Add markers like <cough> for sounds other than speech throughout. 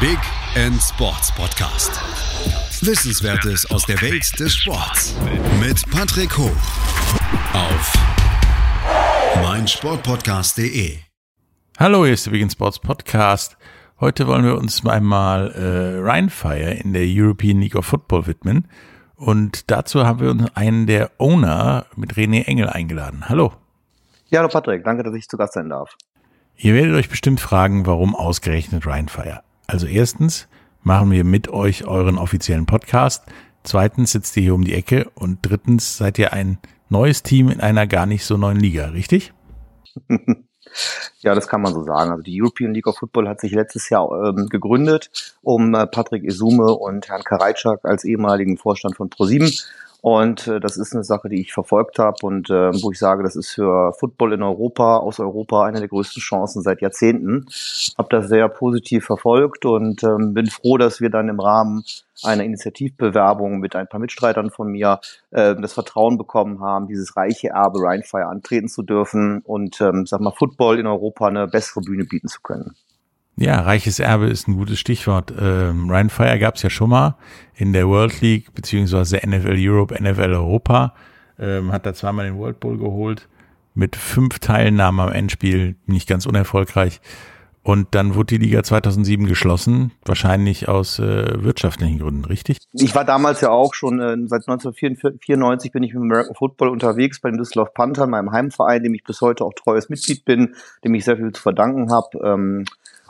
Big End Sports Podcast. Wissenswertes aus der Welt des Sports mit Patrick Hoch auf meinsportpodcast.de. Hallo, hier ist der Big End Sports Podcast. Heute wollen wir uns einmal äh, Rheinfire in der European League of Football widmen. Und dazu haben wir uns einen der Owner mit René Engel eingeladen. Hallo. Ja, hallo Patrick, danke, dass ich zu Gast sein darf. Ihr werdet euch bestimmt fragen, warum ausgerechnet Rheinfire. Also erstens machen wir mit euch euren offiziellen Podcast. Zweitens sitzt ihr hier um die Ecke. Und drittens seid ihr ein neues Team in einer gar nicht so neuen Liga, richtig? <laughs> Ja, das kann man so sagen. Also die European League of Football hat sich letztes Jahr ähm, gegründet, um äh, Patrick Isume und Herrn Karajczak als ehemaligen Vorstand von ProSieben und äh, das ist eine Sache, die ich verfolgt habe und äh, wo ich sage, das ist für Football in Europa, aus Europa, eine der größten Chancen seit Jahrzehnten. Habe das sehr positiv verfolgt und ähm, bin froh, dass wir dann im Rahmen einer Initiativbewerbung mit ein paar Mitstreitern von mir äh, das Vertrauen bekommen haben, dieses reiche Erbe Rheinfire antreten zu dürfen und ähm, sag mal Football in Europa eine bessere Bühne bieten zu können. Ja, reiches Erbe ist ein gutes Stichwort. Ähm, Ryan Fire gab es ja schon mal in der World League beziehungsweise NFL Europe, NFL Europa. Ähm, hat da zweimal den World Bowl geholt mit fünf Teilnahmen am Endspiel, nicht ganz unerfolgreich. Und dann wurde die Liga 2007 geschlossen, wahrscheinlich aus äh, wirtschaftlichen Gründen, richtig? Ich war damals ja auch schon, äh, seit 1994 bin ich mit American Football unterwegs bei den Düsseldorf Panthern, meinem Heimverein, dem ich bis heute auch treues Mitglied bin, dem ich sehr viel zu verdanken habe. Ähm,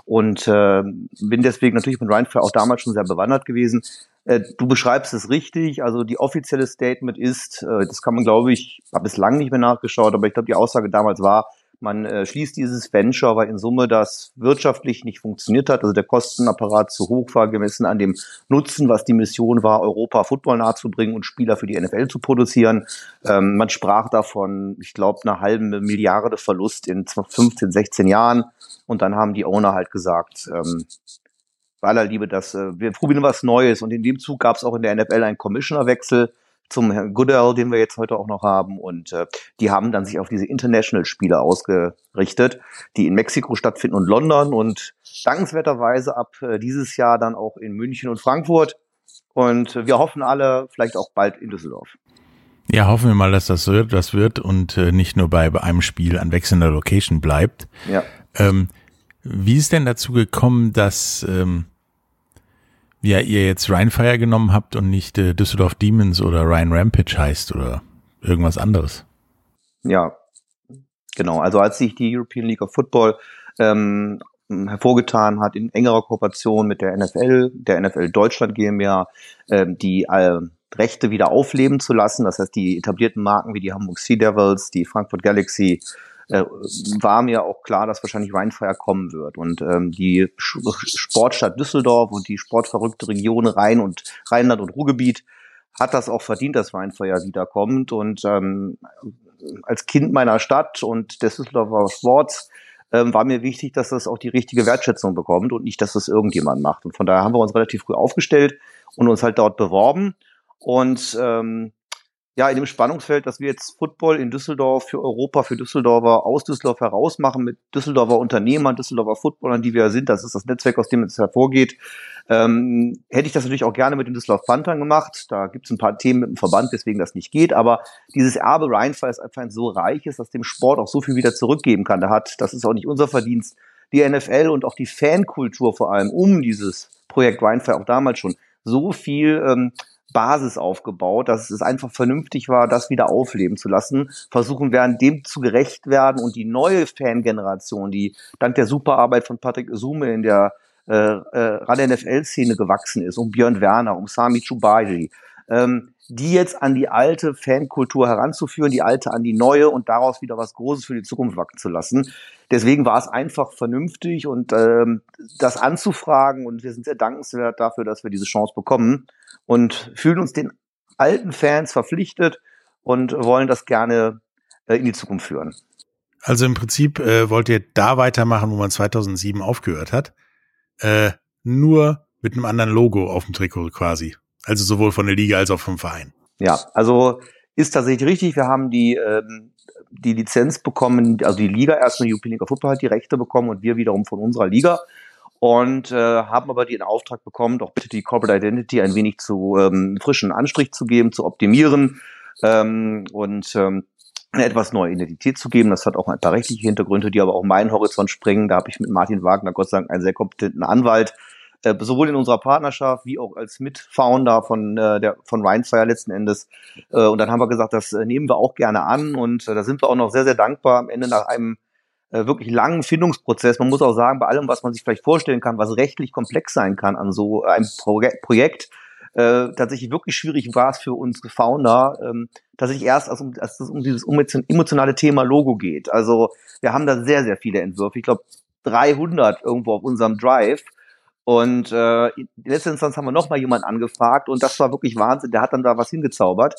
und äh, bin deswegen natürlich mit Rheinfire auch damals schon sehr bewandert gewesen. Äh, du beschreibst es richtig, also die offizielle Statement ist, äh, das kann man glaube ich, habe bislang nicht mehr nachgeschaut, aber ich glaube die Aussage damals war, man äh, schließt dieses Venture, weil in Summe das wirtschaftlich nicht funktioniert hat, also der Kostenapparat zu hoch war, gemessen an dem Nutzen, was die Mission war, Europa Football nahezubringen und Spieler für die NFL zu produzieren. Ähm, man sprach davon, ich glaube, einer halben Milliarde Verlust in 15, 16 Jahren. Und dann haben die Owner halt gesagt, ähm, bei aller Liebe, dass äh, wir probieren was Neues. Und in dem Zug gab es auch in der NFL einen Commissionerwechsel zum Herrn Goodell, den wir jetzt heute auch noch haben. Und äh, die haben dann sich auf diese International-Spiele ausgerichtet, die in Mexiko stattfinden und London und dankenswerterweise ab äh, dieses Jahr dann auch in München und Frankfurt. Und äh, wir hoffen alle vielleicht auch bald in Düsseldorf. Ja, hoffen wir mal, dass das wird, das wird und äh, nicht nur bei einem Spiel an wechselnder Location bleibt. Ja. Ähm, wie ist denn dazu gekommen, dass ähm, ja, ihr jetzt Rheinfire genommen habt und nicht äh, Düsseldorf Demons oder Rhein Rampage heißt oder irgendwas anderes. Ja, genau. Also als sich die European League of Football ähm, hervorgetan hat in engerer Kooperation mit der NFL, der NFL Deutschland GmbH, ähm, die äh, Rechte wieder aufleben zu lassen. Das heißt, die etablierten Marken wie die Hamburg Sea Devils, die Frankfurt Galaxy, äh, war mir auch klar, dass wahrscheinlich Rheinfire kommen wird. Und ähm, die Sportstadt Düsseldorf und die sportverrückte Region Rhein und Rheinland und Ruhrgebiet hat das auch verdient, dass Rheinfire wiederkommt. Und ähm, als Kind meiner Stadt und des Düsseldorfer Sports ähm, war mir wichtig, dass das auch die richtige Wertschätzung bekommt und nicht, dass das irgendjemand macht. Und von daher haben wir uns relativ früh aufgestellt und uns halt dort beworben. Und ähm, ja, in dem Spannungsfeld, dass wir jetzt Football in Düsseldorf für Europa, für Düsseldorfer aus Düsseldorf heraus machen mit Düsseldorfer Unternehmern, Düsseldorfer Footballern, die wir sind. Das ist das Netzwerk, aus dem es hervorgeht. Ähm, hätte ich das natürlich auch gerne mit den Düsseldorf Panthern gemacht. Da gibt es ein paar Themen mit dem Verband, weswegen das nicht geht. Aber dieses Erbe Rheinfall ist einfach ein so reiches, dass dem Sport auch so viel wieder zurückgeben kann. Da hat, das ist auch nicht unser Verdienst, die NFL und auch die Fankultur vor allem um dieses Projekt Rheinfall auch damals schon so viel ähm, Basis aufgebaut, dass es einfach vernünftig war, das wieder aufleben zu lassen. Versuchen werden, dem zu gerecht werden und die neue Fangeneration, die dank der Superarbeit von Patrick Sume in der äh, äh, Radio-NFL-Szene gewachsen ist, um Björn Werner, um Sami Chubaji, ähm, die jetzt an die alte Fankultur heranzuführen, die alte an die neue und daraus wieder was Großes für die Zukunft wachsen zu lassen. Deswegen war es einfach vernünftig und ähm, das anzufragen und wir sind sehr dankenswert dafür, dass wir diese Chance bekommen und fühlen uns den alten Fans verpflichtet und wollen das gerne äh, in die Zukunft führen. Also im Prinzip äh, wollt ihr da weitermachen, wo man 2007 aufgehört hat, äh, nur mit einem anderen Logo auf dem Trikot quasi. Also sowohl von der Liga als auch vom Verein. Ja, also ist tatsächlich richtig. Wir haben die, ähm, die Lizenz bekommen, also die Liga erst eine European League Football hat die Rechte bekommen und wir wiederum von unserer Liga. und äh, haben aber den Auftrag bekommen, doch bitte die Corporate Identity ein wenig zu ähm, frischen Anstrich zu geben, zu optimieren ähm, und ähm, eine etwas neue Identität zu geben. Das hat auch ein paar rechtliche Hintergründe, die aber auch meinen Horizont springen. Da habe ich mit Martin Wagner, Gott sei Dank, einen sehr kompetenten Anwalt, äh, sowohl in unserer Partnerschaft wie auch als Mitfounder von äh, der von Rhinefire letzten Endes. Äh, und dann haben wir gesagt, das äh, nehmen wir auch gerne an und äh, da sind wir auch noch sehr sehr dankbar am Ende nach einem äh, wirklich langen Findungsprozess. Man muss auch sagen, bei allem, was man sich vielleicht vorstellen kann, was rechtlich komplex sein kann an so einem Pro Projekt, äh, tatsächlich wirklich schwierig war es für uns Founder, ähm, tatsächlich erst, als, als es um dieses emotionale Thema Logo geht. Also wir haben da sehr, sehr viele Entwürfe. Ich glaube 300 irgendwo auf unserem Drive. Und äh, in letzter Instanz haben wir noch mal jemanden angefragt und das war wirklich Wahnsinn. Der hat dann da was hingezaubert.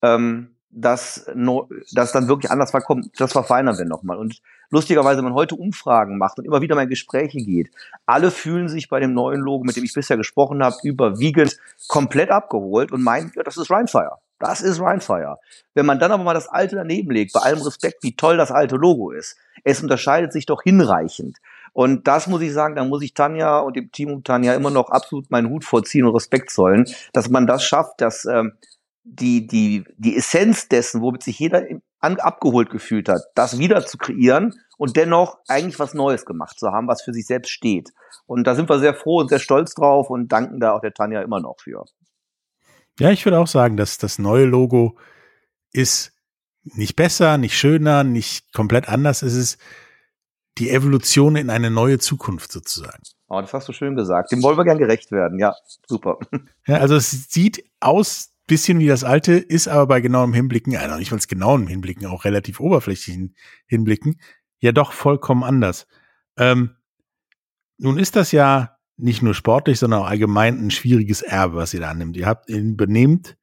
Ähm, dass, no, dass dann wirklich anders war, komm, das verfeinern wir nochmal. Und lustigerweise, wenn man heute Umfragen macht und immer wieder mal in Gespräche geht, alle fühlen sich bei dem neuen Logo, mit dem ich bisher gesprochen habe, überwiegend komplett abgeholt und meinen, ja, das ist Rhinefire. Das ist Rhinefire. Wenn man dann aber mal das alte daneben legt, bei allem Respekt, wie toll das alte Logo ist, es unterscheidet sich doch hinreichend. Und das muss ich sagen, da muss ich Tanja und dem Team um Tanja immer noch absolut meinen Hut vorziehen und Respekt zollen, dass man das schafft, dass ähm, die, die, die Essenz dessen, womit sich jeder an, abgeholt gefühlt hat, das wieder zu kreieren und dennoch eigentlich was Neues gemacht zu haben, was für sich selbst steht. Und da sind wir sehr froh und sehr stolz drauf und danken da auch der Tanja immer noch für. Ja, ich würde auch sagen, dass das neue Logo ist nicht besser, nicht schöner, nicht komplett anders. Es ist die Evolution in eine neue Zukunft sozusagen. Oh, das hast du schön gesagt. Dem wollen wir gern gerecht werden. Ja, super. Ja, also es sieht aus bisschen wie das alte, ist aber bei genauem Hinblicken, also nicht mal genauem Hinblicken, auch relativ oberflächlichen Hinblicken, ja doch vollkommen anders. Ähm, nun ist das ja nicht nur sportlich, sondern auch allgemein ein schwieriges Erbe, was ihr da annimmt. Ihr habt, benehmt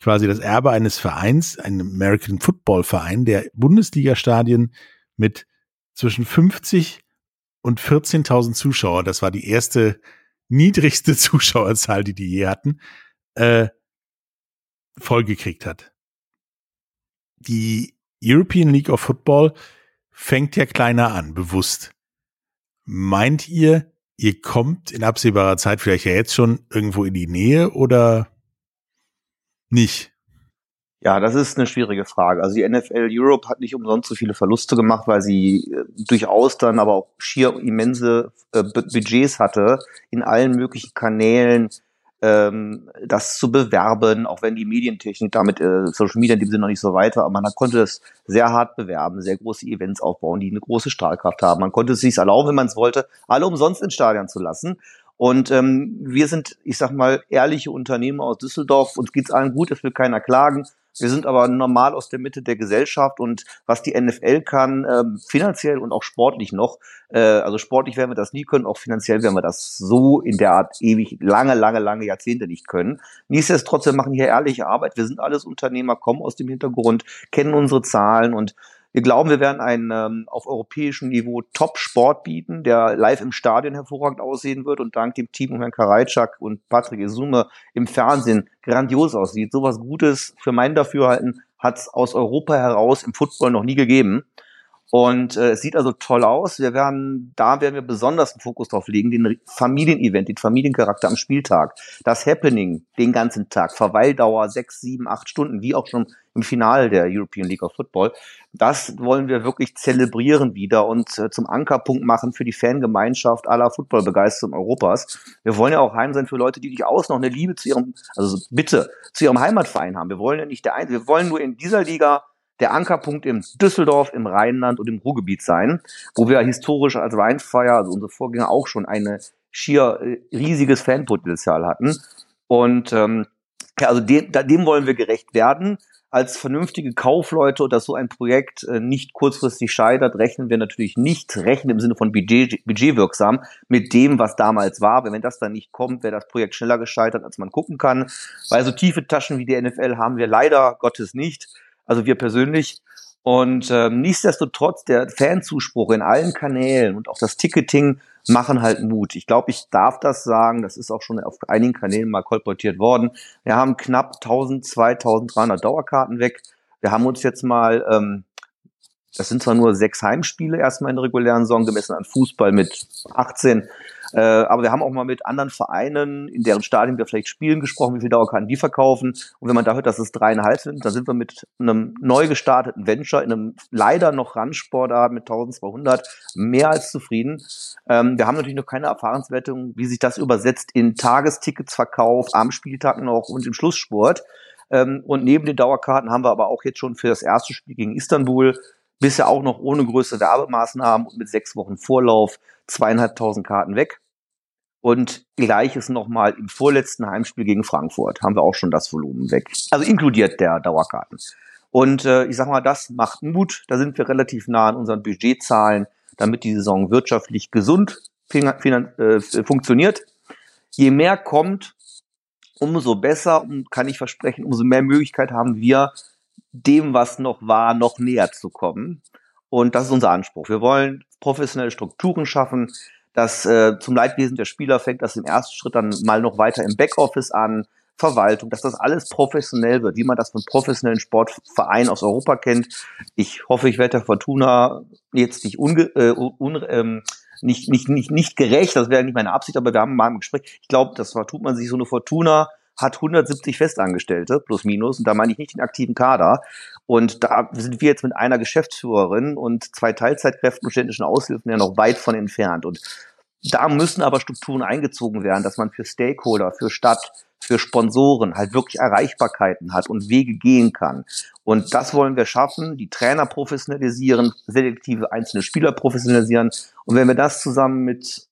quasi das Erbe eines Vereins, einem American Football Verein, der Bundesliga-Stadien mit zwischen 50 und 14.000 Zuschauer, das war die erste niedrigste <laughs> Zuschauerzahl, die die je hatten, äh, vollgekriegt hat. Die European League of Football fängt ja kleiner an, bewusst. Meint ihr, ihr kommt in absehbarer Zeit vielleicht ja jetzt schon irgendwo in die Nähe oder nicht? Ja, das ist eine schwierige Frage. Also die NFL Europe hat nicht umsonst so viele Verluste gemacht, weil sie äh, durchaus dann aber auch schier immense äh, Budgets hatte in allen möglichen Kanälen, ähm, das zu bewerben, auch wenn die Medientechnik damit, äh, Social Media in dem Sinne noch nicht so weiter, aber man konnte es sehr hart bewerben, sehr große Events aufbauen, die eine große Strahlkraft haben. Man konnte es sich erlauben, wenn man es wollte, alle umsonst ins Stadion zu lassen. Und ähm, wir sind, ich sag mal, ehrliche Unternehmer aus Düsseldorf. Uns geht's allen gut, es will keiner klagen. Wir sind aber normal aus der Mitte der Gesellschaft und was die NFL kann, ähm, finanziell und auch sportlich noch, äh, also sportlich werden wir das nie können, auch finanziell werden wir das so in der Art ewig lange, lange, lange Jahrzehnte nicht können. Nichtsdestotrotz, wir machen hier ehrliche Arbeit. Wir sind alles Unternehmer, kommen aus dem Hintergrund, kennen unsere Zahlen und wir glauben, wir werden einen ähm, auf europäischem Niveau Top-Sport bieten, der live im Stadion hervorragend aussehen wird und dank dem Team um Herrn Karajczak und Patrick Isume im Fernsehen grandios aussieht. Sowas Gutes für mein Dafürhalten hat es aus Europa heraus im Football noch nie gegeben. Und äh, es sieht also toll aus. Wir werden, da werden wir besonders einen Fokus drauf legen, den Familienevent, den Familiencharakter am Spieltag, das Happening den ganzen Tag, Verweildauer sechs, sieben, acht Stunden, wie auch schon im Finale der European League of Football. Das wollen wir wirklich zelebrieren wieder und äh, zum Ankerpunkt machen für die Fangemeinschaft aller Footballbegeisterten Europas. Wir wollen ja auch heim sein für Leute, die durchaus noch eine Liebe zu ihrem, also bitte, zu ihrem Heimatverein haben. Wir wollen ja nicht der Einzige, wir wollen nur in dieser Liga der Ankerpunkt im Düsseldorf, im Rheinland und im Ruhrgebiet sein, wo wir historisch als Rheinfire, also unsere Vorgänger auch schon eine schier äh, riesiges Fanpotenzial hatten. Und ähm, ja, also dem, dem wollen wir gerecht werden. Als vernünftige Kaufleute, dass so ein Projekt äh, nicht kurzfristig scheitert, rechnen wir natürlich nicht, rechnen im Sinne von Budget, budgetwirksam mit dem, was damals war. Wenn das dann nicht kommt, wäre das Projekt schneller gescheitert, als man gucken kann. Weil so tiefe Taschen wie die NFL haben wir leider Gottes nicht also wir persönlich. Und ähm, nichtsdestotrotz, der Fanzuspruch in allen Kanälen und auch das Ticketing machen halt Mut. Ich glaube, ich darf das sagen. Das ist auch schon auf einigen Kanälen mal kolportiert worden. Wir haben knapp 1000, 2300 Dauerkarten weg. Wir haben uns jetzt mal ähm, Das sind zwar nur sechs Heimspiele erstmal in der regulären Saison, gemessen an Fußball mit 18. Äh, aber wir haben auch mal mit anderen Vereinen, in deren Stadien wir vielleicht spielen, gesprochen, wie viel Dauerkarten die verkaufen. Und wenn man da hört, dass es dreieinhalb sind, dann sind wir mit einem neu gestarteten Venture in einem leider noch Randsportart mit 1200 mehr als zufrieden. Ähm, wir haben natürlich noch keine Erfahrungswertung, wie sich das übersetzt in Tagesticketsverkauf am Spieltag noch und im Schlusssport. Ähm, und neben den Dauerkarten haben wir aber auch jetzt schon für das erste Spiel gegen Istanbul bisher auch noch ohne größere Werbemaßnahmen und mit sechs Wochen Vorlauf zweieinhalbtausend Karten weg. Und gleiches nochmal im vorletzten Heimspiel gegen Frankfurt haben wir auch schon das Volumen weg. Also inkludiert der Dauerkarten. Und äh, ich sag mal, das macht Mut. Da sind wir relativ nah an unseren Budgetzahlen, damit die Saison wirtschaftlich gesund äh, funktioniert. Je mehr kommt, umso besser und kann ich versprechen, umso mehr Möglichkeit haben wir, dem, was noch war, noch näher zu kommen. Und das ist unser Anspruch. Wir wollen professionelle Strukturen schaffen. Das äh, zum Leidwesen der Spieler fängt das im ersten Schritt dann mal noch weiter im Backoffice an, Verwaltung, dass das alles professionell wird, wie man das von professionellen Sportvereinen aus Europa kennt. Ich hoffe, ich werde der Fortuna jetzt nicht, unge äh, un ähm, nicht, nicht, nicht, nicht gerecht, das wäre nicht meine Absicht, aber wir haben mal im Gespräch, ich glaube, das tut man sich so eine Fortuna hat 170 Festangestellte, plus minus, und da meine ich nicht den aktiven Kader. Und da sind wir jetzt mit einer Geschäftsführerin und zwei Teilzeitkräften und ständischen Aushilfen ja noch weit von entfernt. Und da müssen aber Strukturen eingezogen werden, dass man für Stakeholder, für Stadt, für Sponsoren halt wirklich Erreichbarkeiten hat und Wege gehen kann. Und das wollen wir schaffen, die Trainer professionalisieren, selektive einzelne Spieler professionalisieren. Und wenn wir das zusammen mit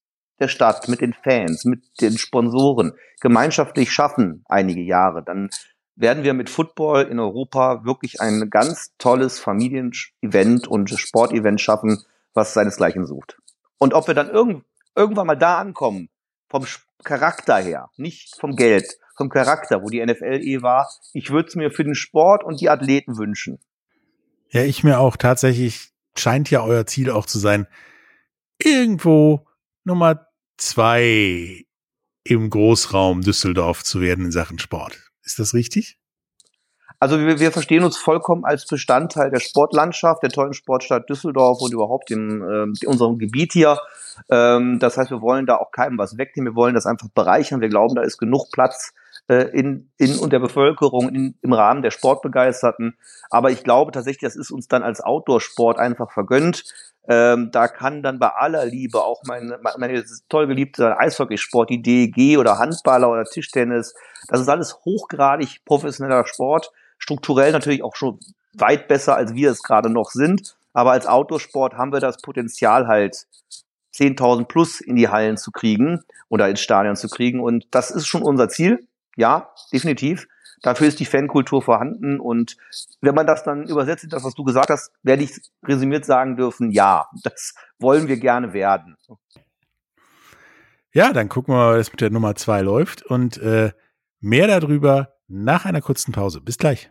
der Stadt, mit den Fans, mit den Sponsoren gemeinschaftlich schaffen, einige Jahre, dann werden wir mit Football in Europa wirklich ein ganz tolles Familienevent und Sportevent schaffen, was seinesgleichen sucht. Und ob wir dann irgend, irgendwann mal da ankommen, vom Charakter her, nicht vom Geld, vom Charakter, wo die NFL eh war, ich würde es mir für den Sport und die Athleten wünschen. Ja, ich mir auch tatsächlich, scheint ja euer Ziel auch zu sein, irgendwo Nummer zwei im Großraum Düsseldorf zu werden in Sachen Sport. Ist das richtig? Also wir, wir verstehen uns vollkommen als Bestandteil der Sportlandschaft, der tollen Sportstadt Düsseldorf und überhaupt in, äh, unserem Gebiet hier. Ähm, das heißt, wir wollen da auch keinem was wegnehmen, wir wollen das einfach bereichern. Wir glauben, da ist genug Platz äh, in, in und der Bevölkerung in, im Rahmen der Sportbegeisterten. Aber ich glaube tatsächlich, das ist uns dann als Outdoor-Sport einfach vergönnt. Ähm, da kann dann bei aller Liebe auch meine, meine toll geliebte Eishockeysport, die DEG oder Handballer oder Tischtennis, das ist alles hochgradig professioneller Sport, strukturell natürlich auch schon weit besser, als wir es gerade noch sind. Aber als Outdoor-Sport haben wir das Potenzial halt 10.000 plus in die Hallen zu kriegen oder ins Stadion zu kriegen. Und das ist schon unser Ziel. Ja, definitiv. Dafür ist die Fankultur vorhanden. Und wenn man das dann übersetzt, das, was du gesagt hast, werde ich resümiert sagen dürfen, ja, das wollen wir gerne werden. Ja, dann gucken wir mal, was mit der Nummer zwei läuft. Und äh, mehr darüber nach einer kurzen Pause. Bis gleich.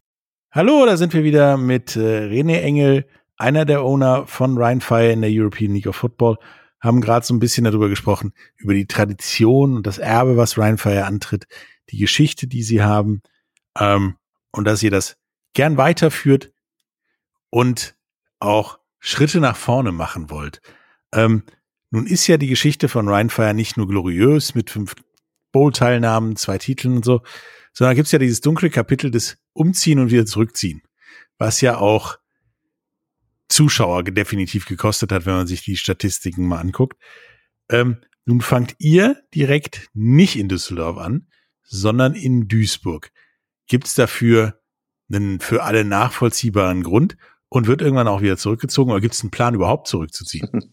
Hallo, da sind wir wieder mit äh, René Engel, einer der Owner von Ryan Fire in der European League of Football. Haben gerade so ein bisschen darüber gesprochen, über die Tradition und das Erbe, was Ryan Fire antritt, die Geschichte, die sie haben, ähm, und dass ihr das gern weiterführt und auch Schritte nach vorne machen wollt. Ähm, nun ist ja die Geschichte von Ryan Fire nicht nur gloriös mit fünf Bowl-Teilnahmen, zwei Titeln und so, sondern gibt es ja dieses dunkle Kapitel des Umziehen und wieder zurückziehen, was ja auch Zuschauer definitiv gekostet hat, wenn man sich die Statistiken mal anguckt. Ähm, nun fangt ihr direkt nicht in Düsseldorf an, sondern in Duisburg. Gibt es dafür einen für alle nachvollziehbaren Grund und wird irgendwann auch wieder zurückgezogen oder gibt es einen Plan überhaupt zurückzuziehen? <laughs>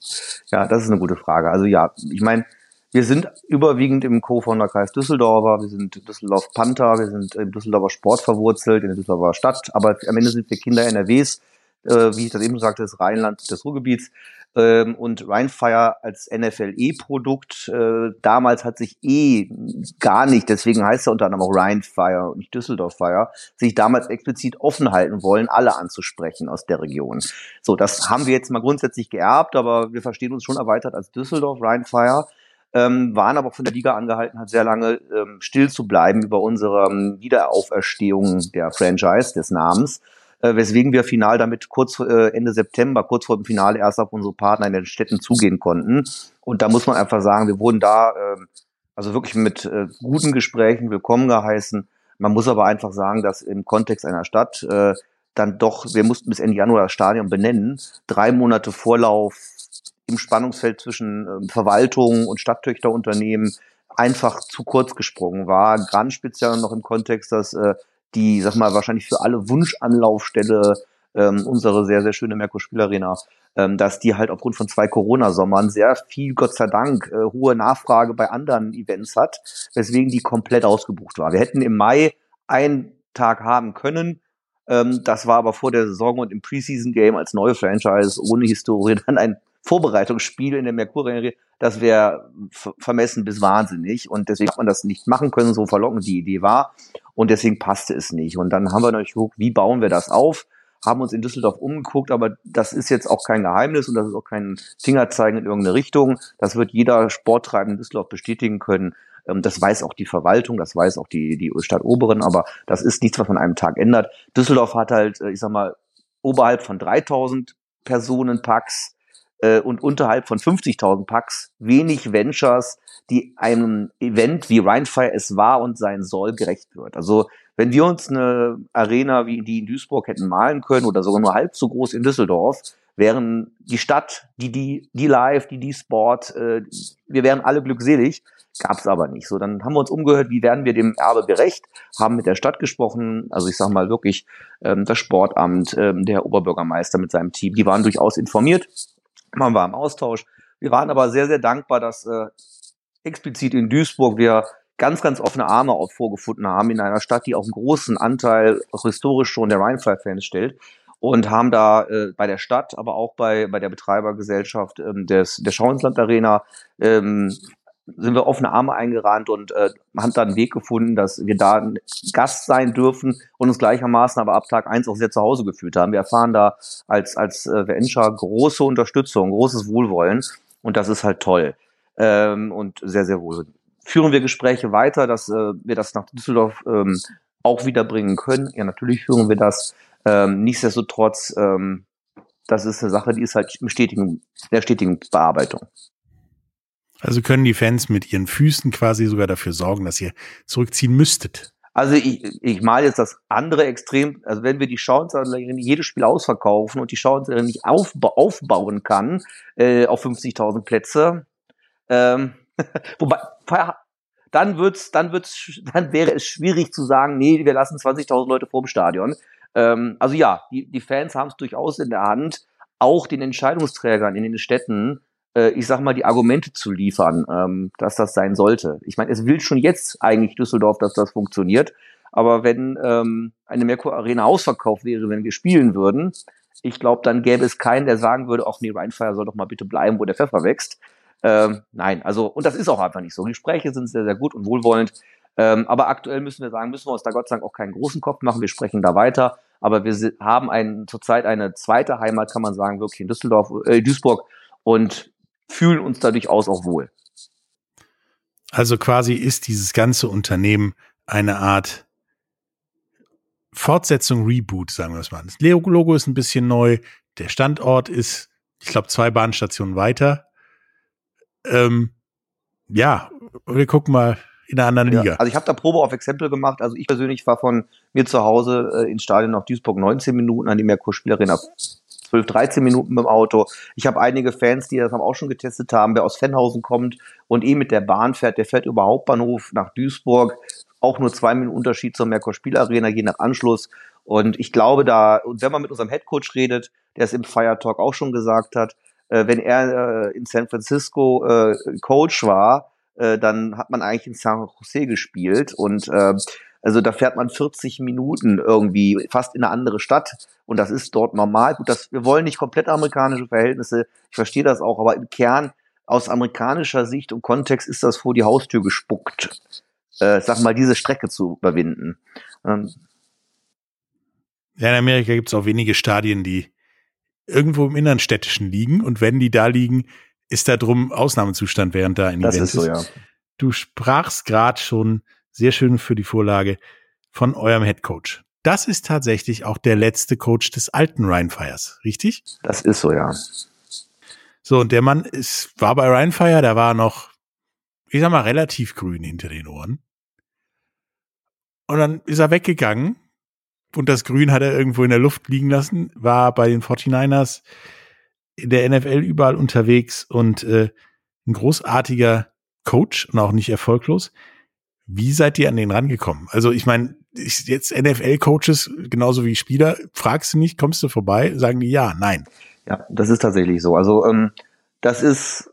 Ja, das ist eine gute Frage. Also ja, ich meine, Wir sind überwiegend im Co-Founder-Kreis Düsseldorfer, wir sind Düsseldorf Panther, wir sind im Düsseldorfer Sport verwurzelt, in der Düsseldorfer Stadt, aber am Ende sind wir Kinder NRWs, äh, wie ich das eben sagte, des Rheinland, des Ruhrgebiets. Ähm, und Rhinefire als NFLE-Produkt, äh, damals hat sich eh gar nicht, deswegen heißt er unter anderem auch Rhinefire und nicht Düsseldorf Fire, sich damals explizit offen halten wollen, alle anzusprechen aus der Region. So, das haben wir jetzt mal grundsätzlich geerbt, aber wir verstehen uns schon erweitert als Düsseldorf Rhinefire. Ähm, waren aber von der Liga angehalten, hat sehr lange ähm, still zu bleiben über unsere ähm, Wiederauferstehung der Franchise, des Namens äh, weswegen wir final damit kurz äh, Ende September, kurz vor dem Finale erst auf unsere Partner in den Städten zugehen konnten. Und da muss man einfach sagen, wir wurden da äh, also wirklich mit äh, guten Gesprächen willkommen geheißen. Man muss aber einfach sagen, dass im Kontext einer Stadt äh, dann doch, wir mussten bis Ende Januar das Stadion benennen, drei Monate Vorlauf im Spannungsfeld zwischen äh, Verwaltung und Stadttöchterunternehmen einfach zu kurz gesprungen war. Ganz speziell noch im Kontext, dass äh, die, sag mal, wahrscheinlich für alle Wunschanlaufstelle ähm, unsere sehr, sehr schöne Merkur-Spielarena, ähm, dass die halt aufgrund von zwei Corona-Sommern sehr viel, Gott sei Dank, äh, hohe Nachfrage bei anderen Events hat, weswegen die komplett ausgebucht war. Wir hätten im Mai einen Tag haben können, ähm, das war aber vor der Saison und im Preseason-Game als neue Franchise ohne Historie <laughs> dann ein Vorbereitungsspiel in der Merkur-Arena. Das wäre vermessen bis wahnsinnig und deswegen hat man das nicht machen können, so verlockend die Idee war und deswegen passte es nicht. Und dann haben wir natürlich geguckt, wie bauen wir das auf? Haben uns in Düsseldorf umgeguckt, aber das ist jetzt auch kein Geheimnis und das ist auch kein Fingerzeigen in irgendeine Richtung. Das wird jeder Sporttreibende in Düsseldorf bestätigen können. Ähm, das weiß auch die Verwaltung, das weiß auch die, die Stadt Oberen, aber das ist nichts, was man einem Tag ändert. Düsseldorf hat halt, äh, ich sag mal, oberhalb von 3000 Personen Packs äh, und unterhalb von 50.000 Packs wenig Ventures, die einem Event wie Rheinfire es war und sein soll, gerecht wird. Also wenn wir uns eine Arena wie die in Duisburg hätten malen können oder sogar nur halb so groß in Düsseldorf, wären die Stadt, die die die Live, die die Sport, äh, wir wären alle glückselig. Gab's aber nicht. So, dann haben wir uns umgehört, wie werden wir dem Erbe gerecht, haben mit der Stadt gesprochen, also ich sage mal wirklich ähm, das Sportamt, ähm, der Oberbürgermeister mit seinem Team, die waren durchaus informiert man war im Austausch. Wir waren aber sehr, sehr dankbar, dass äh, explizit in Duisburg wir ganz, ganz offene Arme auch vorgefunden haben in einer Stadt, die auch einen großen Anteil auch historisch schon der Rheinfire-Fans stellt und haben da äh, bei der Stadt, aber auch bei, bei der Betreibergesellschaft ähm, des, der Schauinsland Arena ähm, sind wir offene Arme eingerannt und äh, haben dann einen Weg gefunden, dass wir da ein Gast sein dürfen und uns gleichermaßen aber ab Tag eins auch sehr zu Hause gefühlt haben. Wir erfahren da als, als äh, Venture große Unterstützung, großes Wohlwollen und das ist halt toll ähm, und sehr, sehr wohl. Führen wir Gespräche weiter, dass äh, wir das nach Düsseldorf ähm, auch wiederbringen können? Ja, natürlich führen wir das. Ähm, nichtsdestotrotz, ähm, das ist eine Sache, die ist halt im stetigen, in der stetigen Bearbeitung. Also können die Fans mit ihren Füßen quasi sogar dafür sorgen, dass ihr zurückziehen müsstet. Also ich, ich mal jetzt das andere Extrem, also wenn wir die Schauenslerin jedes Spiel ausverkaufen und die Schauenslerin nicht aufba aufbauen kann äh, auf 50.000 Plätze, ähm, <laughs> wobei dann wird's, dann wird's, <laughs> dann wäre es schwierig zu sagen, nee, wir lassen 20.000 Leute vor dem Stadion. Ähm, also ja, die, die Fans haben es durchaus in der Hand, auch den Entscheidungsträgern in den Städten äh, ich sag mal, die Argumente zu liefern, ähm, dass das sein sollte. Ich meine, es will schon jetzt eigentlich Düsseldorf, dass das funktioniert. Aber wenn ähm, eine Merkur Arena ausverkauft wäre, wenn wir spielen würden, ich glaube, dann gäbe es keinen, der sagen würde, ach nee, Rheinfire soll doch mal bitte bleiben, wo der Pfeffer wächst. Ähm, nein, also, und das ist auch einfach nicht so. Die Gespräche sind sehr, sehr gut und wohlwollend. Ähm, aber aktuell müssen wir sagen, müssen wir uns da Gott sei Dank auch keinen großen Kopf machen. Wir sprechen da weiter. Aber wir haben einen, zurzeit eine zweite Heimat, kann man sagen, wirklich in Düsseldorf, äh, Duisburg. Und fühlen uns da durchaus auch wohl. Also quasi ist dieses ganze Unternehmen eine Art Fortsetzung, Reboot, sagen wir es mal. Das Logo ist ein bisschen neu. Der Standort ist, ich glaube, zwei Bahnstationen weiter. Ähm, ja, wir gucken mal in einer anderen Liga. Ja, also ich habe da Probe auf Exempel gemacht. Also ich persönlich war von mir zu Hause äh, ins Stadion nach Duisburg 19 Minuten, an die Merkur-Spielerin 12, 13 Minuten mit dem Auto. Ich habe einige Fans, die das auch schon getestet haben. Wer aus Fennhausen kommt und eh mit der Bahn fährt, der fährt über Hauptbahnhof nach Duisburg. Auch nur zwei Minuten Unterschied zur Merkur Spielarena, je nach Anschluss. Und ich glaube da, und wenn man mit unserem Headcoach redet, der es im Fire Talk auch schon gesagt hat, äh, wenn er äh, in San Francisco äh, Coach war, äh, dann hat man eigentlich in San Jose gespielt und äh, also da fährt man 40 Minuten irgendwie fast in eine andere Stadt und das ist dort normal. Gut, das, wir wollen nicht komplett amerikanische Verhältnisse, ich verstehe das auch, aber im Kern aus amerikanischer Sicht und Kontext ist das vor die Haustür gespuckt. Äh, sag mal, diese Strecke zu überwinden. Ähm, ja, in Amerika gibt es auch wenige Stadien, die irgendwo im Innernstädtischen liegen und wenn die da liegen, ist da drum Ausnahmezustand während da ein das Event ist. So, ja. Du sprachst gerade schon sehr schön für die Vorlage von eurem Head Coach. Das ist tatsächlich auch der letzte Coach des alten Ryan Fires, richtig? Das ist so, ja. So, und der Mann ist, war bei Ryan Fire, der war noch, ich sag mal, relativ grün hinter den Ohren. Und dann ist er weggegangen und das Grün hat er irgendwo in der Luft liegen lassen, war bei den 49ers in der NFL überall unterwegs und äh, ein großartiger Coach und auch nicht erfolglos. Wie seid ihr an den rangekommen? Also ich meine, jetzt NFL-Coaches, genauso wie Spieler, fragst du nicht, kommst du vorbei, sagen die ja, nein. Ja, das ist tatsächlich so. Also ähm, das ist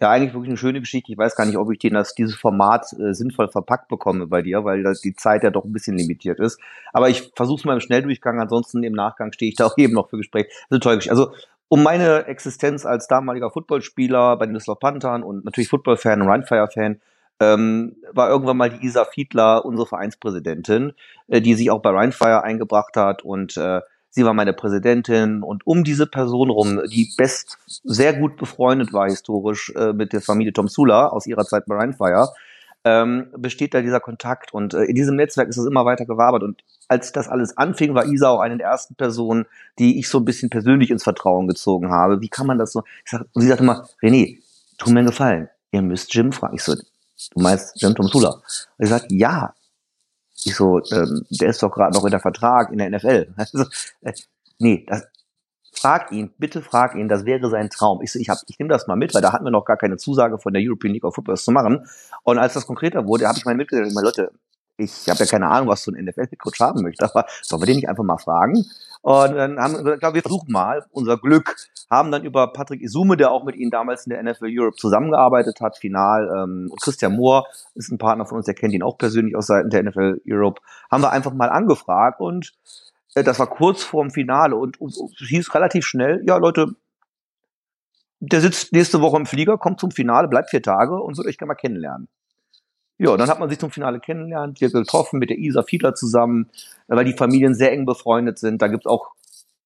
ja eigentlich wirklich eine schöne Geschichte. Ich weiß gar nicht, ob ich den das, dieses Format äh, sinnvoll verpackt bekomme bei dir, weil das, die Zeit ja doch ein bisschen limitiert ist. Aber ich versuche es mal im Schnelldurchgang, ansonsten im Nachgang stehe ich da auch <laughs> eben noch für Gespräch. Das ist tolle Geschichte. Also um meine Existenz als damaliger Footballspieler bei den Düsseldorf Panthern und natürlich Footballfan und Rheinfire-Fan ähm, war irgendwann mal die Isa Fiedler, unsere Vereinspräsidentin, äh, die sich auch bei Rheinfire eingebracht hat und äh, sie war meine Präsidentin und um diese Person rum, die best sehr gut befreundet war historisch äh, mit der Familie Tom Sula aus ihrer Zeit bei Rheinfire, ähm, besteht da dieser Kontakt und äh, in diesem Netzwerk ist es immer weiter gewabert und als das alles anfing, war Isa auch eine der ersten Personen, die ich so ein bisschen persönlich ins Vertrauen gezogen habe. Wie kann man das so? Sag, und sie sagte immer, René, tu mir einen Gefallen, ihr müsst Jim fragen. Ich so, du meinst Jim Sula? Und ich sag, ja, ich so, ähm, der ist doch gerade noch in der Vertrag in der NFL. <laughs> Also, äh, nee, das, frag ihn, bitte frag ihn, das wäre sein Traum. Ich so, ich, hab, ich nehme das mal mit, weil da hatten wir noch gar keine Zusage von der European League of Football zu machen. Und als das konkreter wurde, habe ich meinen Mitgliedern gesagt, Leute, ich habe ja keine Ahnung, was so ein NFL-Coach haben möchte, aber sollen wir den nicht einfach mal fragen? Und dann haben wir gesagt, wir versuchen mal unser Glück. Haben dann über Patrick Isume, der auch mit ihnen damals in der NFL Europe zusammengearbeitet hat, final, ähm, und Christian Mohr ist ein Partner von uns, der kennt ihn auch persönlich aus Seiten der NFL Europe, haben wir einfach mal angefragt und äh, das war kurz vorm Finale und, und, und hieß relativ schnell, ja Leute, der sitzt nächste Woche im Flieger, kommt zum Finale, bleibt vier Tage und wird euch gerne mal kennenlernen. Ja, dann hat man sich zum Finale kennengelernt, hier getroffen mit der Isa Fiedler zusammen, weil die Familien sehr eng befreundet sind. Da gibt's auch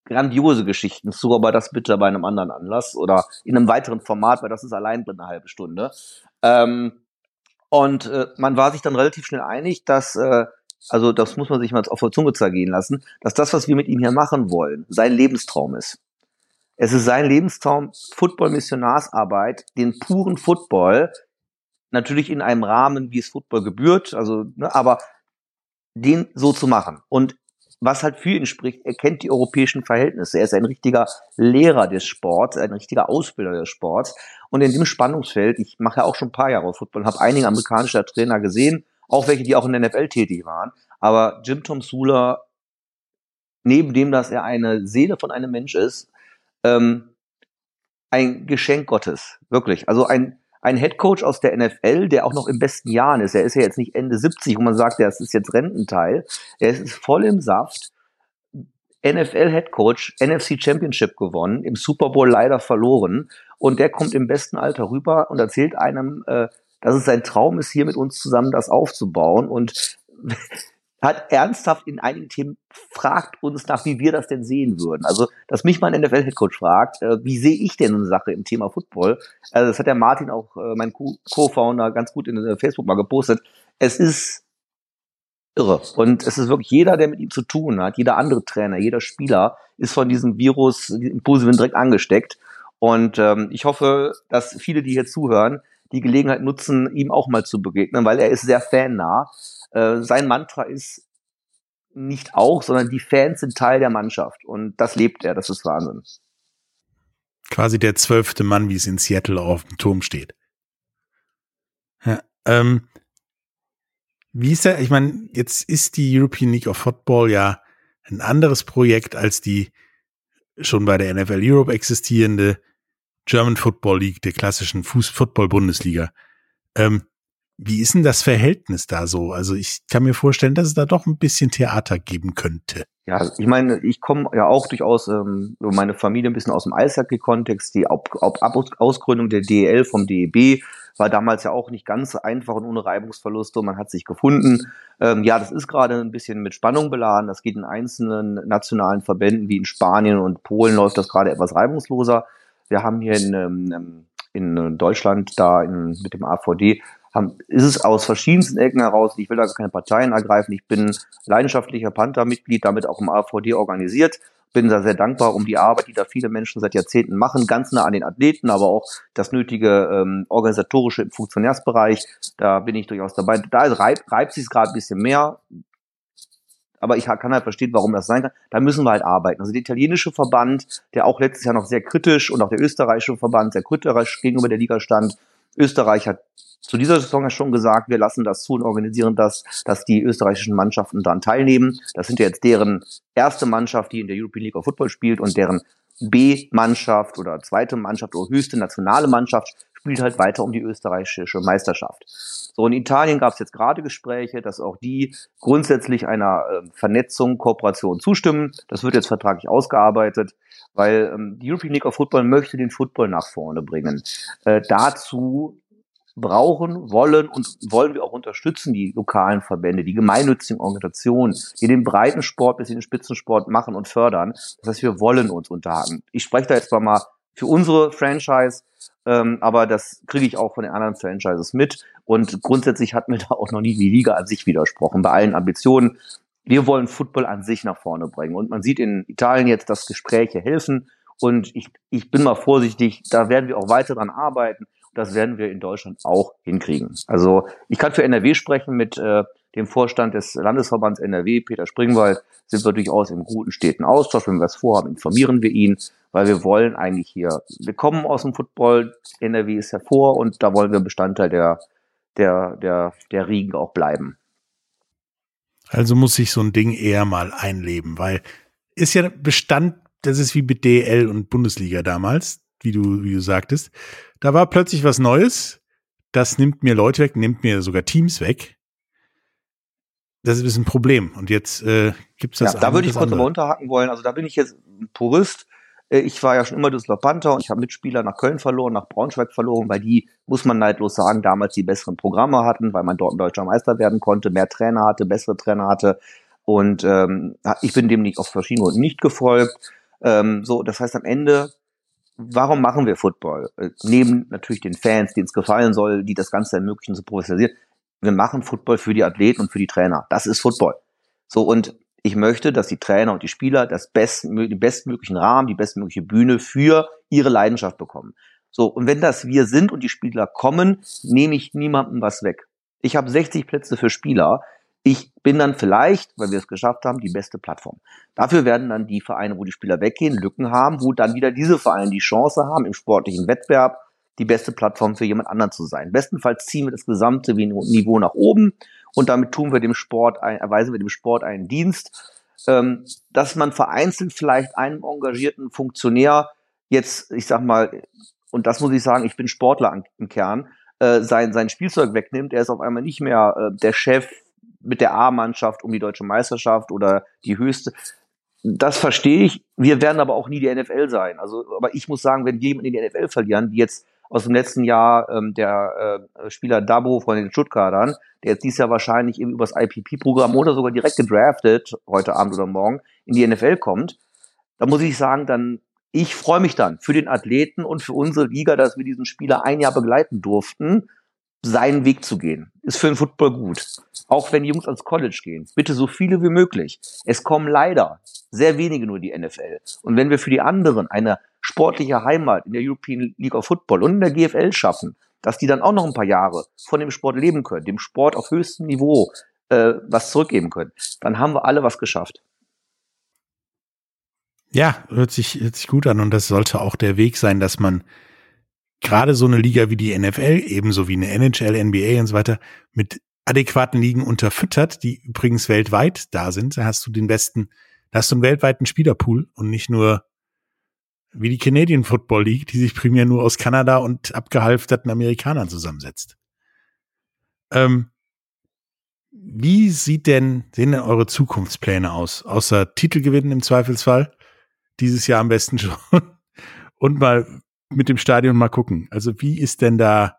grandiose Geschichten zu, aber das bitte bei einem anderen Anlass oder in einem weiteren Format, weil das ist allein drin eine halbe Stunde. Ähm, und äh, man war sich dann relativ schnell einig, dass, äh, also das muss man sich mal auf der Zunge zergehen lassen, dass das, was wir mit ihm hier machen wollen, sein Lebenstraum ist. Es ist sein Lebenstraum, Football-Missionarsarbeit, den puren Football natürlich in einem Rahmen, wie es Football gebührt, also, ne, aber den so zu machen. Und was halt für ihn spricht, er kennt die europäischen Verhältnisse. Er ist ein richtiger Lehrer des Sports, ein richtiger Ausbilder des Sports. Und in dem Spannungsfeld, ich mache ja auch schon ein paar Jahre Football, habe einige amerikanische Trainer gesehen, auch welche, die auch in der NFL tätig waren. Aber Jim Tom Sula, neben dem, dass er eine Seele von einem Mensch ist, ähm, ein Geschenk Gottes, wirklich. Also ein, ein Headcoach aus der NFL, der auch noch im besten Jahren ist. Er ist ja jetzt nicht Ende 70, wo man sagt, das ist jetzt Rententeil. Er ist voll im Saft. NFL Headcoach, NFC Championship gewonnen, im Super Bowl leider verloren. Und der kommt im besten Alter rüber und erzählt einem, äh, dass es sein Traum ist, hier mit uns zusammen das aufzubauen. Und hat ernsthaft in einigen Themen fragt uns nach, wie wir das denn sehen würden. Also, dass mich mein NFL-Headcoach fragt, äh, wie sehe ich denn eine Sache im Thema Football? Also, das hat der Martin auch, äh, mein Co-Founder, ganz gut in äh, Facebook mal gepostet. Es ist irre. Und es ist wirklich jeder, der mit ihm zu tun hat, jeder andere Trainer, jeder Spieler ist von diesem Virus, diesem Positiven direkt angesteckt. Und ähm, ich hoffe, dass viele, die hier zuhören, die Gelegenheit nutzen, ihm auch mal zu begegnen, weil er ist sehr fannah. Äh, sein Mantra ist nicht auch, sondern die Fans sind Teil der Mannschaft. Und das lebt er, das ist Wahnsinn. Quasi der zwölfte Mann, wie es in Seattle auf dem Turm steht. Ja, ähm, wie ist er? Ich meine, jetzt ist die European League of Football ja ein anderes Projekt als die schon bei der NFL Europe existierende German Football League, der klassischen Fuß-Football-Bundesliga. Ähm, wie ist denn das Verhältnis da so? Also ich kann mir vorstellen, dass es da doch ein bisschen Theater geben könnte. Ja, ich meine, ich komme ja auch durchaus ähm, meine Familie ein bisschen aus dem Eishockey-Kontext. Die Ab Ab Ausgründung der DEL vom DEB war damals ja auch nicht ganz einfach und ohne Reibungsverluste. Man hat sich gefunden. Ähm, ja, das ist gerade ein bisschen mit Spannung beladen. Das geht in einzelnen nationalen Verbänden wie in Spanien und Polen läuft das gerade etwas reibungsloser. Wir haben hier in, ähm, in Deutschland da in, mit dem AVD haben, ist es aus verschiedensten Ecken heraus, ich will da keine Parteien ergreifen, ich bin leidenschaftlicher Panther-Mitglied, damit auch im AVD organisiert, bin da sehr dankbar um die Arbeit, die da viele Menschen seit Jahrzehnten machen, ganz nah an den Athleten, aber auch das nötige ähm, organisatorische im Funktionärsbereich, da bin ich durchaus dabei. Da reibt, reibt sich gerade ein bisschen mehr, aber ich kann halt verstehen, warum das sein kann. Da müssen wir halt arbeiten. Also der italienische Verband, der auch letztes Jahr noch sehr kritisch und auch der österreichische Verband sehr kritisch gegenüber der Liga stand. Österreich hat zu dieser Saison ja schon gesagt, wir lassen das zu und organisieren das, dass die österreichischen Mannschaften daran teilnehmen. Das sind ja jetzt deren erste Mannschaft, die in der European League of Football spielt und deren B-Mannschaft oder zweite Mannschaft oder höchste nationale Mannschaft spielt halt weiter um die österreichische Meisterschaft. So, in Italien gab es jetzt gerade Gespräche, dass auch die grundsätzlich einer äh, Vernetzung, Kooperation zustimmen. Das wird jetzt vertraglich ausgearbeitet, weil ähm, die European League of Football möchte den Football nach vorne bringen. Äh, dazu brauchen, wollen und wollen wir auch unterstützen, die lokalen Verbände, die gemeinnützigen Organisationen, die den Breitensport bis in den Spitzensport machen und fördern. Das heißt, wir wollen uns unterhalten. Ich spreche da jetzt mal für unsere Franchise, ähm, aber das kriege ich auch von den anderen Franchises mit. Und grundsätzlich hat mir da auch noch nie die Liga an sich widersprochen, bei allen Ambitionen. Wir wollen Football an sich nach vorne bringen. Und man sieht in Italien jetzt, dass Gespräche helfen. Und ich, ich bin mal vorsichtig, da werden wir auch weiter dran arbeiten. Das werden wir in Deutschland auch hinkriegen. Also ich kann für NRW sprechen mit äh, dem Vorstand des Landesverbands NRW, Peter Springwald, sind wir durchaus im guten steten Austausch. Wenn wir was vorhaben, informieren wir ihn, weil wir wollen eigentlich hier, wir kommen aus dem Football, NRW ist hervor und da wollen wir Bestandteil der, der, der, der Riegen auch bleiben. Also muss sich so ein Ding eher mal einleben, weil ist ja Bestand, das ist wie mit DL und Bundesliga damals, wie du, wie du sagtest. Da war plötzlich was Neues. Das nimmt mir Leute weg, nimmt mir sogar Teams weg. Das ist ein Problem. Und jetzt äh, gibt es das. Ja, da würde ich kurz mal unterhaken wollen. Also da bin ich jetzt Purist. Äh, ich war ja schon immer Düsseldorf Panther und ich habe Mitspieler nach Köln verloren, nach Braunschweig verloren, weil die, muss man neidlos sagen, damals die besseren Programme hatten, weil man dort ein deutscher Meister werden konnte, mehr Trainer hatte, bessere Trainer hatte. Und ähm, ich bin dem nicht auf verschiedene Gründe nicht gefolgt. Ähm, so, das heißt am Ende warum machen wir Football? Äh, neben natürlich den Fans, denen es gefallen soll, die das Ganze ermöglichen zu professionalisieren. Wir machen Football für die Athleten und für die Trainer. Das ist Football. So, und ich möchte, dass die Trainer und die Spieler das best, den bestmöglichen Rahmen, die bestmögliche Bühne für ihre Leidenschaft bekommen. So, und wenn das wir sind und die Spieler kommen, nehme ich niemandem was weg. Ich habe 60 Plätze für Spieler ich bin dann vielleicht, weil wir es geschafft haben, die beste Plattform. Dafür werden dann die Vereine, wo die Spieler weggehen, Lücken haben, wo dann wieder diese Vereine die Chance haben, im sportlichen Wettbewerb die beste Plattform für jemand anderen zu sein. Bestenfalls ziehen wir das gesamte Niveau nach oben und damit tun wir dem Sport, ein, erweisen wir dem Sport einen Dienst, ähm, dass man vereinzelt vielleicht einem engagierten Funktionär jetzt, ich sag mal, und das muss ich sagen, ich bin Sportler im Kern, äh, sein, sein Spielzeug wegnimmt, er ist auf einmal nicht mehr äh, der Chef mit der A-Mannschaft um die deutsche Meisterschaft oder die höchste. Das verstehe ich. Wir werden aber auch nie die NFL sein. Also, aber ich muss sagen, wenn jemanden in die NFL verlieren, wie jetzt aus dem letzten Jahr ähm, der äh, Spieler Dabo von den Stuttgartern, der jetzt dieses Jahr wahrscheinlich eben übers IPP-Programm oder sogar direkt gedraftet, heute Abend oder morgen, in die NFL kommt, da muss ich sagen, dann ich freue mich dann für den Athleten und für unsere Liga, dass wir diesen Spieler ein Jahr begleiten durften seinen Weg zu gehen. Ist für den Football gut. Auch wenn die Jungs ans College gehen. Bitte so viele wie möglich. Es kommen leider sehr wenige nur die NFL. Und wenn wir für die anderen eine sportliche Heimat in der European League of Football und in der GFL schaffen, dass die dann auch noch ein paar Jahre von dem Sport leben können, dem Sport auf höchstem Niveau äh, was zurückgeben können, dann haben wir alle was geschafft. Ja, hört sich, hört sich gut an und das sollte auch der Weg sein, dass man gerade so eine Liga wie die NFL, ebenso wie eine NHL, NBA und so weiter, mit adäquaten Ligen unterfüttert, die übrigens weltweit da sind, da hast du den besten, da hast du einen weltweiten Spielerpool und nicht nur wie die Canadian Football League, die sich primär nur aus Kanada und abgehalfterten Amerikanern zusammensetzt. Ähm, wie sieht denn, sehen denn eure Zukunftspläne aus? Außer Titelgewinnen im Zweifelsfall? Dieses Jahr am besten <laughs> schon. Und mal mit dem Stadion mal gucken. Also wie ist denn da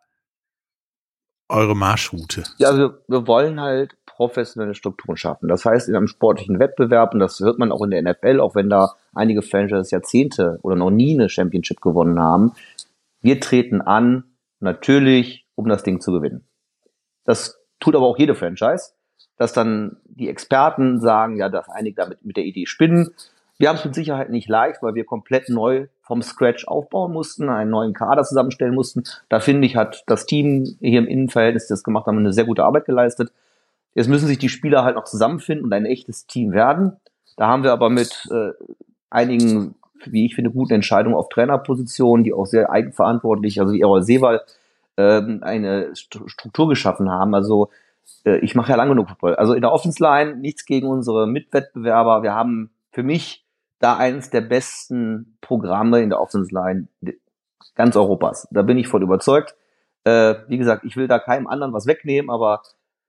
eure Marschroute? Ja, also wir wollen halt professionelle Strukturen schaffen. Das heißt, in einem sportlichen Wettbewerb, und das hört man auch in der NFL, auch wenn da einige Franchises Jahrzehnte oder noch nie eine Championship gewonnen haben, wir treten an, natürlich, um das Ding zu gewinnen. Das tut aber auch jede Franchise, dass dann die Experten sagen, ja, das einige damit mit der Idee spinnen. Wir haben es mit Sicherheit nicht leicht, weil wir komplett neu vom Scratch aufbauen mussten, einen neuen Kader zusammenstellen mussten. Da finde ich, hat das Team hier im Innenverhältnis, das gemacht haben, eine sehr gute Arbeit geleistet. Jetzt müssen sich die Spieler halt noch zusammenfinden und ein echtes Team werden. Da haben wir aber mit äh, einigen, wie ich finde, guten Entscheidungen auf Trainerpositionen, die auch sehr eigenverantwortlich, also wie Errol Seewald, ähm, eine Struktur geschaffen haben. Also äh, ich mache ja lange genug Football. Also in der Offense Line nichts gegen unsere Mitwettbewerber. Wir haben für mich da eines der besten Programme in der Offense Line ganz Europas. Da bin ich voll überzeugt. Äh, wie gesagt, ich will da keinem anderen was wegnehmen, aber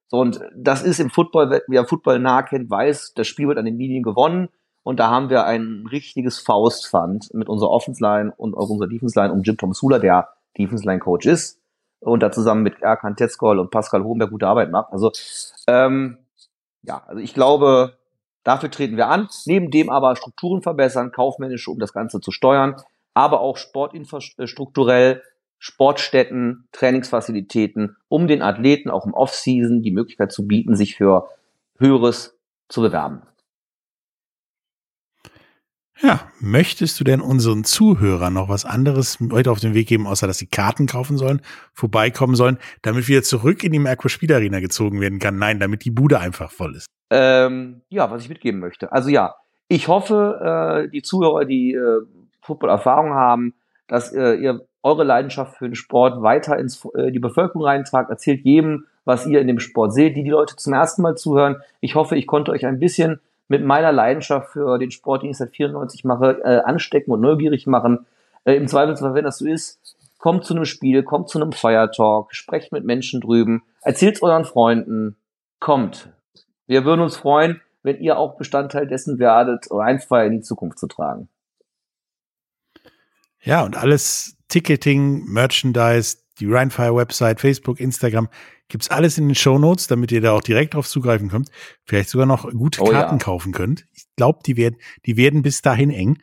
so und das ist im Football, wer Football nah kennt, weiß, das Spiel wird an den Linien gewonnen und da haben wir ein richtiges Faustpfand mit unserer Offense Line und auch unserer Defense Line um Jim Thomas Hula, der Defense Line Coach ist und da zusammen mit Erkan Tetzkol und Pascal Hohenberg gute Arbeit macht. Also ähm, ja, also ich glaube, dafür treten wir an. Neben dem aber Strukturen verbessern, kaufmännisch, um das Ganze zu steuern, aber auch sportinfrastrukturell, Sportstätten, Trainingsfazilitäten, um den Athleten auch im Off-Season die Möglichkeit zu bieten, sich für Höheres zu bewerben. Ja, möchtest du denn unseren Zuhörern noch was anderes heute auf den Weg geben, außer dass sie Karten kaufen sollen, vorbeikommen sollen, damit wieder zurück in die Merkur Spielarena gezogen werden kann? Nein, damit die Bude einfach voll ist. Ähm, ja, was ich mitgeben möchte. Also ja, ich hoffe, äh, die Zuhörer, die äh, Football-Erfahrung haben, dass äh, ihr eure Leidenschaft für den Sport weiter ins äh, die Bevölkerung reintragt. Erzählt jedem, was ihr in dem Sport seht, die die Leute zum ersten Mal zuhören. Ich hoffe, ich konnte euch ein bisschen mit meiner Leidenschaft für den Sport, den ich seit 94 mache, äh, anstecken und neugierig machen. Äh, Im Zweifelsfall, wenn das so ist, kommt zu einem Spiel, kommt zu einem Feiertalk, sprecht mit Menschen drüben, erzählt euren Freunden, kommt. Wir würden uns freuen, wenn ihr auch Bestandteil dessen werdet, Rheinfire in die Zukunft zu tragen. Ja, und alles Ticketing, Merchandise, die Rheinfire Website, Facebook, Instagram, gibt's alles in den Show Notes, damit ihr da auch direkt drauf zugreifen könnt. Vielleicht sogar noch gute oh, Karten ja. kaufen könnt. Ich glaube, die werden, die werden bis dahin eng.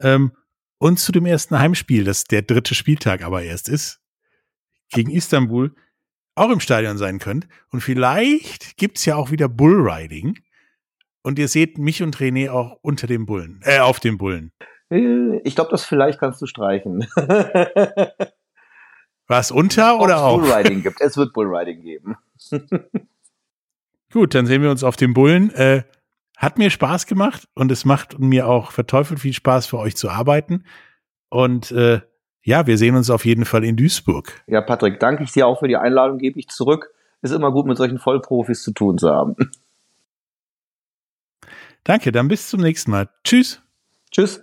Ähm, und zu dem ersten Heimspiel, das der dritte Spieltag aber erst ist, gegen Istanbul, auch im Stadion sein könnt. Und vielleicht gibt's ja auch wieder Bullriding. Und ihr seht mich und René auch unter dem Bullen, äh, auf dem Bullen. Äh, ich glaube, das vielleicht kannst du streichen. <laughs> Was unter oder auch? Bullriding gibt. Es wird Bullriding geben. <laughs> Gut, dann sehen wir uns auf dem Bullen. Äh, hat mir Spaß gemacht und es macht mir auch verteufelt viel Spaß für euch zu arbeiten. Und äh, ja, wir sehen uns auf jeden Fall in Duisburg. Ja, Patrick, danke ich dir auch für die Einladung, gebe ich zurück. Ist immer gut, mit solchen Vollprofis zu tun zu haben. Danke, dann bis zum nächsten Mal. Tschüss. Tschüss.